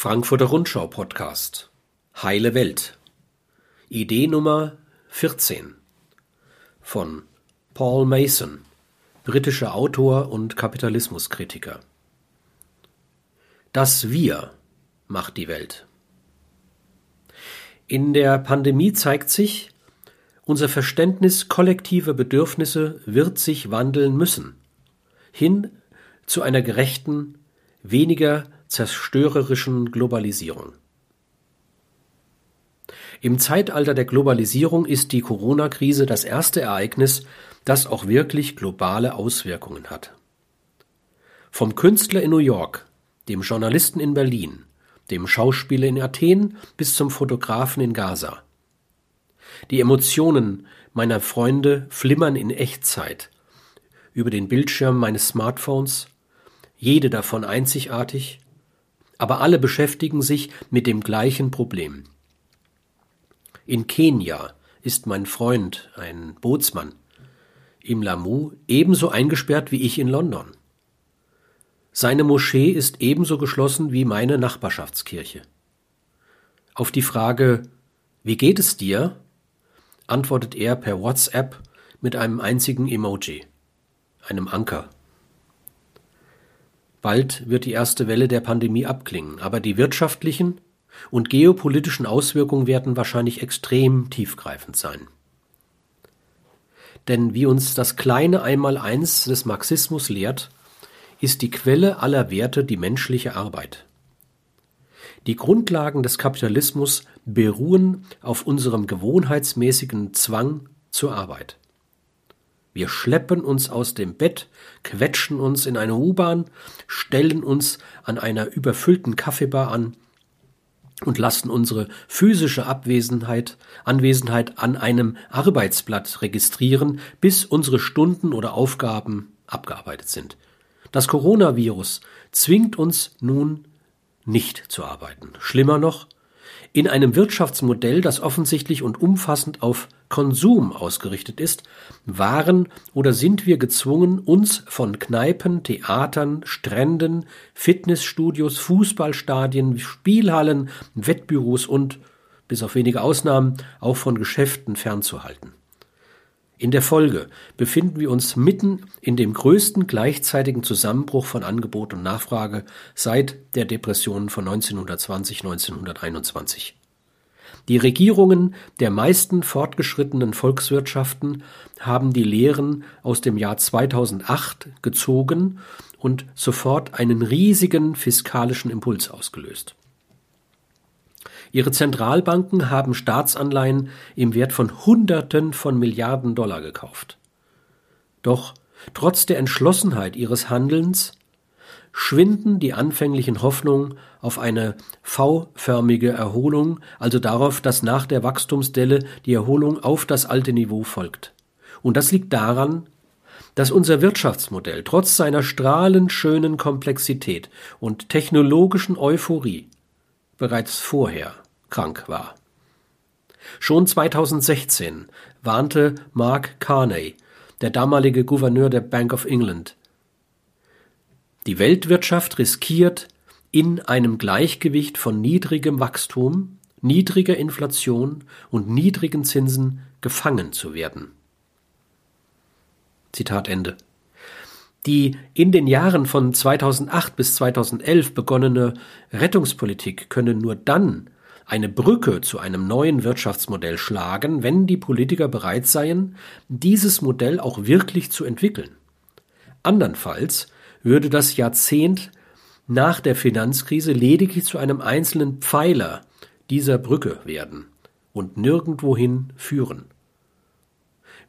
Frankfurter Rundschau Podcast Heile Welt Idee Nummer 14 von Paul Mason, britischer Autor und Kapitalismuskritiker. Das Wir macht die Welt. In der Pandemie zeigt sich, unser Verständnis kollektiver Bedürfnisse wird sich wandeln müssen, hin zu einer gerechten, weniger zerstörerischen Globalisierung. Im Zeitalter der Globalisierung ist die Corona-Krise das erste Ereignis, das auch wirklich globale Auswirkungen hat. Vom Künstler in New York, dem Journalisten in Berlin, dem Schauspieler in Athen bis zum Fotografen in Gaza. Die Emotionen meiner Freunde flimmern in Echtzeit über den Bildschirm meines Smartphones, jede davon einzigartig, aber alle beschäftigen sich mit dem gleichen Problem. In Kenia ist mein Freund, ein Bootsmann, im Lamu ebenso eingesperrt wie ich in London. Seine Moschee ist ebenso geschlossen wie meine Nachbarschaftskirche. Auf die Frage Wie geht es dir? antwortet er per WhatsApp mit einem einzigen Emoji, einem Anker. Bald wird die erste Welle der Pandemie abklingen, aber die wirtschaftlichen und geopolitischen Auswirkungen werden wahrscheinlich extrem tiefgreifend sein. Denn wie uns das kleine Einmaleins des Marxismus lehrt, ist die Quelle aller Werte die menschliche Arbeit. Die Grundlagen des Kapitalismus beruhen auf unserem gewohnheitsmäßigen Zwang zur Arbeit. Wir schleppen uns aus dem Bett, quetschen uns in eine U-Bahn, stellen uns an einer überfüllten Kaffeebar an und lassen unsere physische Abwesenheit, Anwesenheit an einem Arbeitsblatt registrieren, bis unsere Stunden oder Aufgaben abgearbeitet sind. Das Coronavirus zwingt uns nun nicht zu arbeiten. Schlimmer noch, in einem Wirtschaftsmodell, das offensichtlich und umfassend auf Konsum ausgerichtet ist, waren oder sind wir gezwungen, uns von Kneipen, Theatern, Stränden, Fitnessstudios, Fußballstadien, Spielhallen, Wettbüros und, bis auf wenige Ausnahmen, auch von Geschäften fernzuhalten. In der Folge befinden wir uns mitten in dem größten gleichzeitigen Zusammenbruch von Angebot und Nachfrage seit der Depression von 1920-1921. Die Regierungen der meisten fortgeschrittenen Volkswirtschaften haben die Lehren aus dem Jahr 2008 gezogen und sofort einen riesigen fiskalischen Impuls ausgelöst. Ihre Zentralbanken haben Staatsanleihen im Wert von Hunderten von Milliarden Dollar gekauft. Doch trotz der Entschlossenheit ihres Handelns schwinden die anfänglichen Hoffnungen auf eine V-förmige Erholung, also darauf, dass nach der Wachstumsdelle die Erholung auf das alte Niveau folgt. Und das liegt daran, dass unser Wirtschaftsmodell trotz seiner strahlend schönen Komplexität und technologischen Euphorie bereits vorher krank war. Schon 2016 warnte Mark Carney, der damalige Gouverneur der Bank of England, die Weltwirtschaft riskiert in einem Gleichgewicht von niedrigem Wachstum, niedriger Inflation und niedrigen Zinsen gefangen zu werden. Zitat Ende. Die in den Jahren von 2008 bis 2011 begonnene Rettungspolitik könne nur dann eine Brücke zu einem neuen Wirtschaftsmodell schlagen, wenn die Politiker bereit seien, dieses Modell auch wirklich zu entwickeln. Andernfalls würde das Jahrzehnt nach der Finanzkrise lediglich zu einem einzelnen Pfeiler dieser Brücke werden und nirgendwohin führen.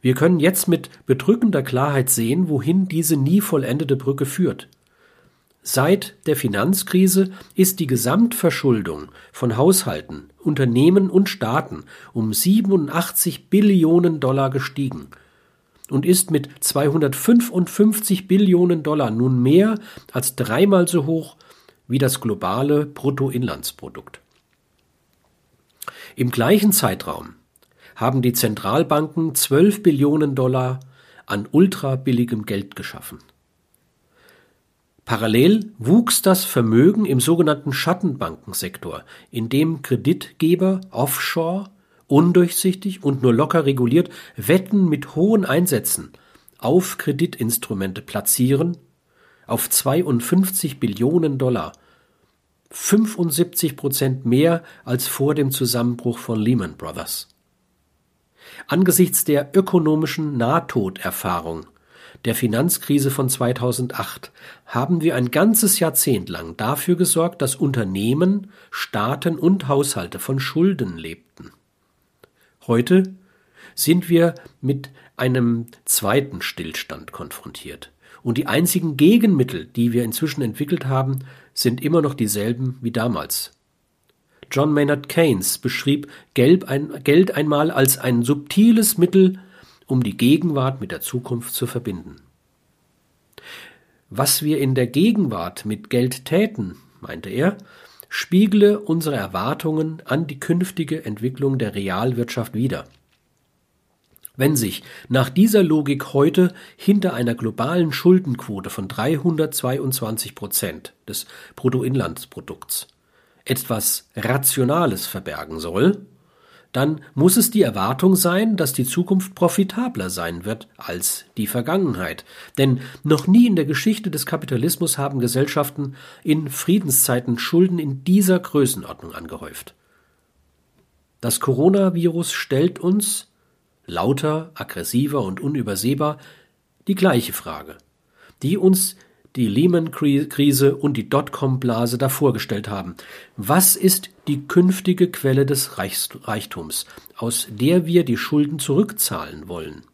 Wir können jetzt mit bedrückender Klarheit sehen, wohin diese nie vollendete Brücke führt. Seit der Finanzkrise ist die Gesamtverschuldung von Haushalten, Unternehmen und Staaten um 87 Billionen Dollar gestiegen und ist mit 255 Billionen Dollar nun mehr als dreimal so hoch wie das globale Bruttoinlandsprodukt. Im gleichen Zeitraum haben die Zentralbanken 12 Billionen Dollar an ultrabilligem Geld geschaffen. Parallel wuchs das Vermögen im sogenannten Schattenbankensektor, in dem Kreditgeber offshore, undurchsichtig und nur locker reguliert Wetten mit hohen Einsätzen auf Kreditinstrumente platzieren, auf 52 Billionen Dollar, 75 Prozent mehr als vor dem Zusammenbruch von Lehman Brothers. Angesichts der ökonomischen Nahtoderfahrung der Finanzkrise von 2008 haben wir ein ganzes Jahrzehnt lang dafür gesorgt, dass Unternehmen, Staaten und Haushalte von Schulden lebten. Heute sind wir mit einem zweiten Stillstand konfrontiert. Und die einzigen Gegenmittel, die wir inzwischen entwickelt haben, sind immer noch dieselben wie damals. John Maynard Keynes beschrieb Geld einmal als ein subtiles Mittel, um die Gegenwart mit der Zukunft zu verbinden. Was wir in der Gegenwart mit Geld täten, meinte er, spiegle unsere Erwartungen an die künftige Entwicklung der Realwirtschaft wider. Wenn sich nach dieser Logik heute hinter einer globalen Schuldenquote von 322 Prozent des Bruttoinlandsprodukts etwas Rationales verbergen soll, dann muss es die Erwartung sein, dass die Zukunft profitabler sein wird als die Vergangenheit. Denn noch nie in der Geschichte des Kapitalismus haben Gesellschaften in Friedenszeiten Schulden in dieser Größenordnung angehäuft. Das Coronavirus stellt uns, lauter, aggressiver und unübersehbar, die gleiche Frage, die uns die Lehman-Krise und die Dotcom-Blase davorgestellt haben. Was ist die künftige Quelle des Reichtums, aus der wir die Schulden zurückzahlen wollen?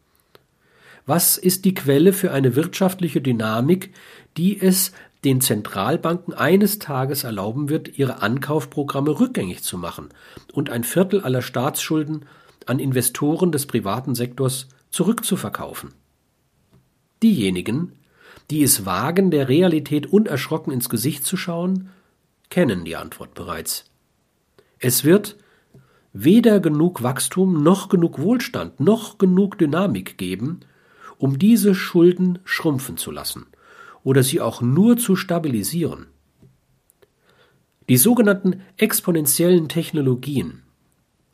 Was ist die Quelle für eine wirtschaftliche Dynamik, die es den Zentralbanken eines Tages erlauben wird, ihre Ankaufprogramme rückgängig zu machen und ein Viertel aller Staatsschulden an Investoren des privaten Sektors zurückzuverkaufen? Diejenigen, die es wagen, der Realität unerschrocken ins Gesicht zu schauen, kennen die Antwort bereits. Es wird weder genug Wachstum noch genug Wohlstand noch genug Dynamik geben, um diese Schulden schrumpfen zu lassen oder sie auch nur zu stabilisieren. Die sogenannten exponentiellen Technologien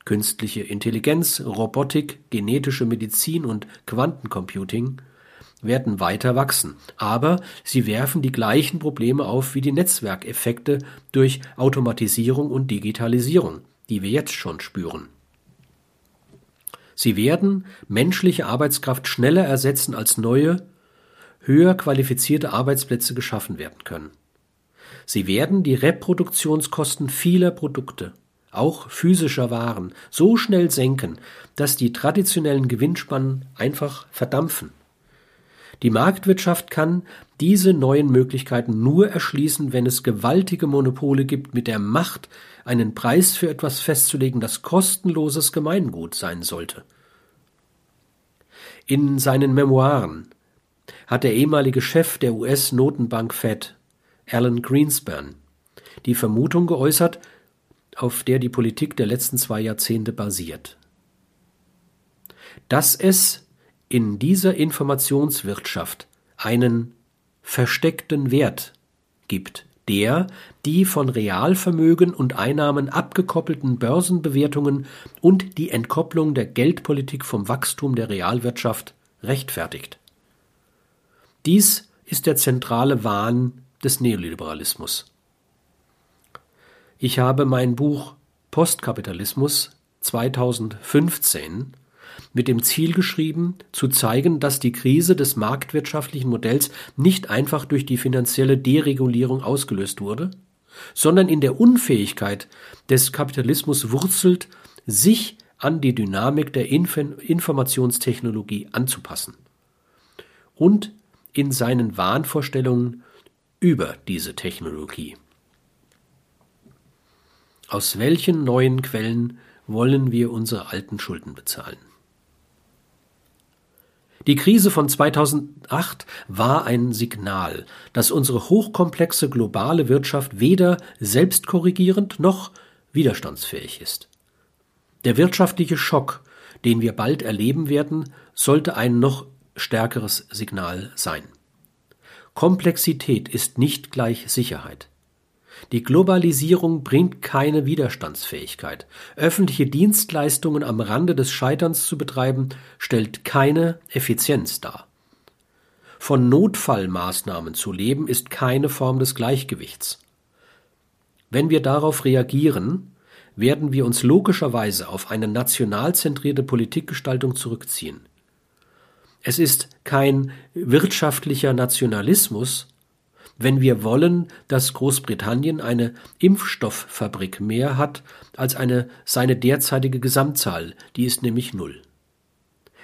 künstliche Intelligenz, Robotik, genetische Medizin und Quantencomputing werden weiter wachsen, aber sie werfen die gleichen Probleme auf wie die Netzwerkeffekte durch Automatisierung und Digitalisierung, die wir jetzt schon spüren. Sie werden menschliche Arbeitskraft schneller ersetzen, als neue, höher qualifizierte Arbeitsplätze geschaffen werden können. Sie werden die Reproduktionskosten vieler Produkte, auch physischer Waren, so schnell senken, dass die traditionellen Gewinnspannen einfach verdampfen. Die Marktwirtschaft kann diese neuen Möglichkeiten nur erschließen, wenn es gewaltige Monopole gibt mit der Macht, einen Preis für etwas festzulegen, das kostenloses Gemeingut sein sollte. In seinen Memoiren hat der ehemalige Chef der US-Notenbank Fed, Alan Greenspan, die Vermutung geäußert, auf der die Politik der letzten zwei Jahrzehnte basiert. Dass es in dieser Informationswirtschaft einen versteckten Wert gibt, der die von Realvermögen und Einnahmen abgekoppelten Börsenbewertungen und die Entkopplung der Geldpolitik vom Wachstum der Realwirtschaft rechtfertigt. Dies ist der zentrale Wahn des Neoliberalismus. Ich habe mein Buch Postkapitalismus 2015 mit dem Ziel geschrieben, zu zeigen, dass die Krise des marktwirtschaftlichen Modells nicht einfach durch die finanzielle Deregulierung ausgelöst wurde, sondern in der Unfähigkeit des Kapitalismus wurzelt, sich an die Dynamik der Inf Informationstechnologie anzupassen und in seinen Wahnvorstellungen über diese Technologie. Aus welchen neuen Quellen wollen wir unsere alten Schulden bezahlen? Die Krise von 2008 war ein Signal, dass unsere hochkomplexe globale Wirtschaft weder selbstkorrigierend noch widerstandsfähig ist. Der wirtschaftliche Schock, den wir bald erleben werden, sollte ein noch stärkeres Signal sein. Komplexität ist nicht gleich Sicherheit. Die Globalisierung bringt keine Widerstandsfähigkeit. Öffentliche Dienstleistungen am Rande des Scheiterns zu betreiben, stellt keine Effizienz dar. Von Notfallmaßnahmen zu leben, ist keine Form des Gleichgewichts. Wenn wir darauf reagieren, werden wir uns logischerweise auf eine national zentrierte Politikgestaltung zurückziehen. Es ist kein wirtschaftlicher Nationalismus, wenn wir wollen, dass Großbritannien eine Impfstofffabrik mehr hat als eine seine derzeitige Gesamtzahl, die ist nämlich null.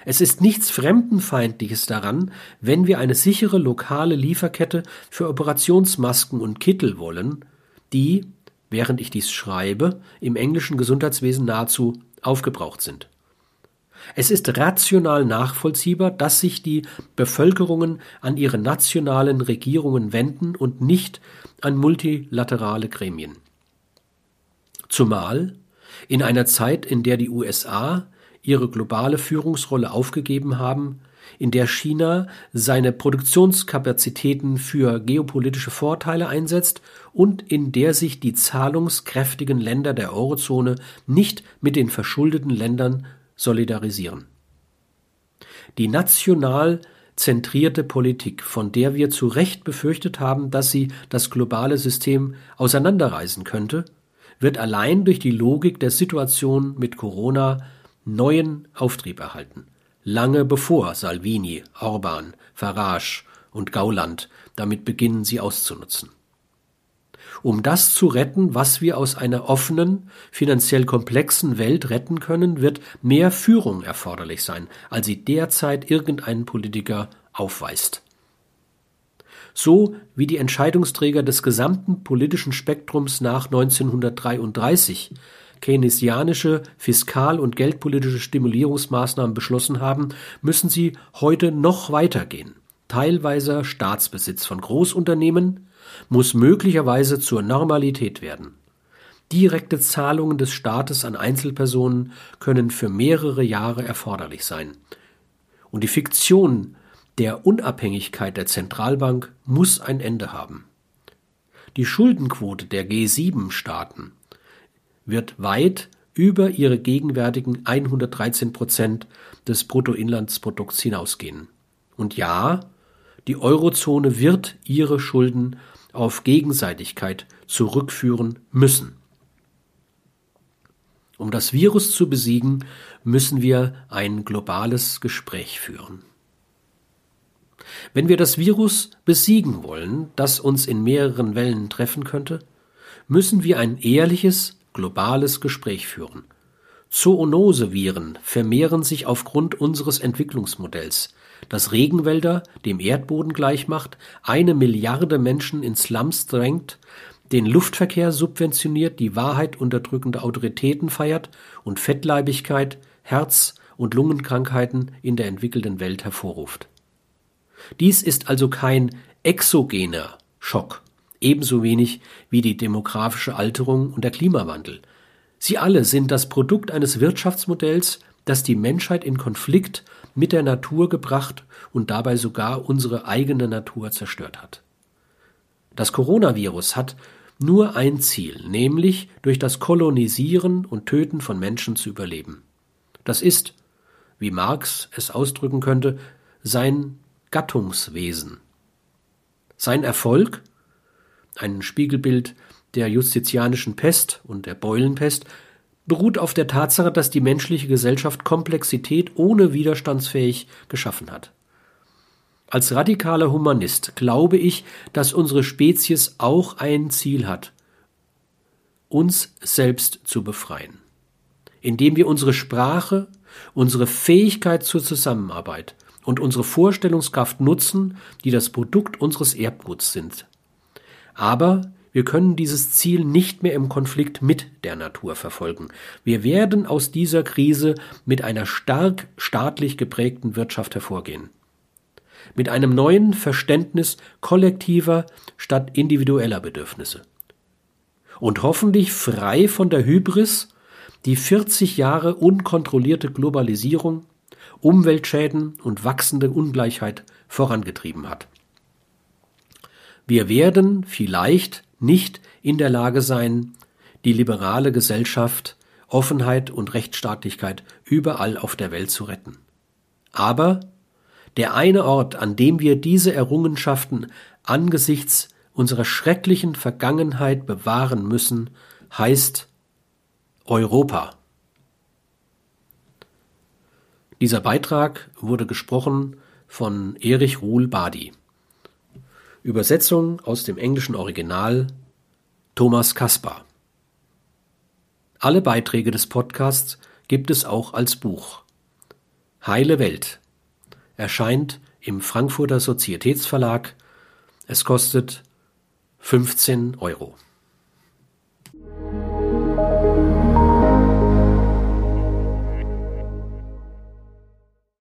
Es ist nichts Fremdenfeindliches daran, wenn wir eine sichere lokale Lieferkette für Operationsmasken und Kittel wollen, die, während ich dies schreibe, im englischen Gesundheitswesen nahezu aufgebraucht sind. Es ist rational nachvollziehbar, dass sich die Bevölkerungen an ihre nationalen Regierungen wenden und nicht an multilaterale Gremien. Zumal in einer Zeit, in der die USA ihre globale Führungsrolle aufgegeben haben, in der China seine Produktionskapazitäten für geopolitische Vorteile einsetzt und in der sich die zahlungskräftigen Länder der Eurozone nicht mit den verschuldeten Ländern solidarisieren. Die national zentrierte Politik, von der wir zu Recht befürchtet haben, dass sie das globale System auseinanderreißen könnte, wird allein durch die Logik der Situation mit Corona neuen Auftrieb erhalten. Lange bevor Salvini, Orban, Farage und Gauland damit beginnen, sie auszunutzen um das zu retten, was wir aus einer offenen, finanziell komplexen Welt retten können, wird mehr Führung erforderlich sein, als sie derzeit irgendein Politiker aufweist. So wie die Entscheidungsträger des gesamten politischen Spektrums nach 1933 keynesianische fiskal- und geldpolitische Stimulierungsmaßnahmen beschlossen haben, müssen sie heute noch weitergehen. Teilweise Staatsbesitz von Großunternehmen, muss möglicherweise zur Normalität werden. Direkte Zahlungen des Staates an Einzelpersonen können für mehrere Jahre erforderlich sein. Und die Fiktion der Unabhängigkeit der Zentralbank muss ein Ende haben. Die Schuldenquote der G7-Staaten wird weit über ihre gegenwärtigen 113 Prozent des Bruttoinlandsprodukts hinausgehen. Und ja, die Eurozone wird ihre Schulden auf Gegenseitigkeit zurückführen müssen. Um das Virus zu besiegen, müssen wir ein globales Gespräch führen. Wenn wir das Virus besiegen wollen, das uns in mehreren Wellen treffen könnte, müssen wir ein ehrliches, globales Gespräch führen. Zoonoseviren vermehren sich aufgrund unseres Entwicklungsmodells, das Regenwälder dem Erdboden gleichmacht, eine Milliarde Menschen in Slums drängt, den Luftverkehr subventioniert, die Wahrheit unterdrückende Autoritäten feiert und Fettleibigkeit, Herz- und Lungenkrankheiten in der entwickelten Welt hervorruft. Dies ist also kein exogener Schock, ebenso wenig wie die demografische Alterung und der Klimawandel. Sie alle sind das Produkt eines Wirtschaftsmodells, das die Menschheit in Konflikt mit der Natur gebracht und dabei sogar unsere eigene Natur zerstört hat. Das Coronavirus hat nur ein Ziel, nämlich durch das Kolonisieren und Töten von Menschen zu überleben. Das ist, wie Marx es ausdrücken könnte, sein Gattungswesen. Sein Erfolg, ein Spiegelbild der justizianischen Pest und der Beulenpest, beruht auf der Tatsache, dass die menschliche Gesellschaft Komplexität ohne widerstandsfähig geschaffen hat. Als radikaler Humanist glaube ich, dass unsere Spezies auch ein Ziel hat, uns selbst zu befreien, indem wir unsere Sprache, unsere Fähigkeit zur Zusammenarbeit und unsere Vorstellungskraft nutzen, die das Produkt unseres Erbguts sind. Aber wir können dieses Ziel nicht mehr im Konflikt mit der Natur verfolgen. Wir werden aus dieser Krise mit einer stark staatlich geprägten Wirtschaft hervorgehen. Mit einem neuen Verständnis kollektiver statt individueller Bedürfnisse. Und hoffentlich frei von der Hybris, die 40 Jahre unkontrollierte Globalisierung, Umweltschäden und wachsende Ungleichheit vorangetrieben hat. Wir werden vielleicht nicht in der Lage sein, die liberale Gesellschaft, Offenheit und Rechtsstaatlichkeit überall auf der Welt zu retten. Aber der eine Ort, an dem wir diese Errungenschaften angesichts unserer schrecklichen Vergangenheit bewahren müssen, heißt Europa. Dieser Beitrag wurde gesprochen von Erich Ruhl Badi. Übersetzung aus dem englischen Original Thomas Kaspar. Alle Beiträge des Podcasts gibt es auch als Buch. Heile Welt erscheint im Frankfurter Sozietätsverlag. Es kostet 15 Euro.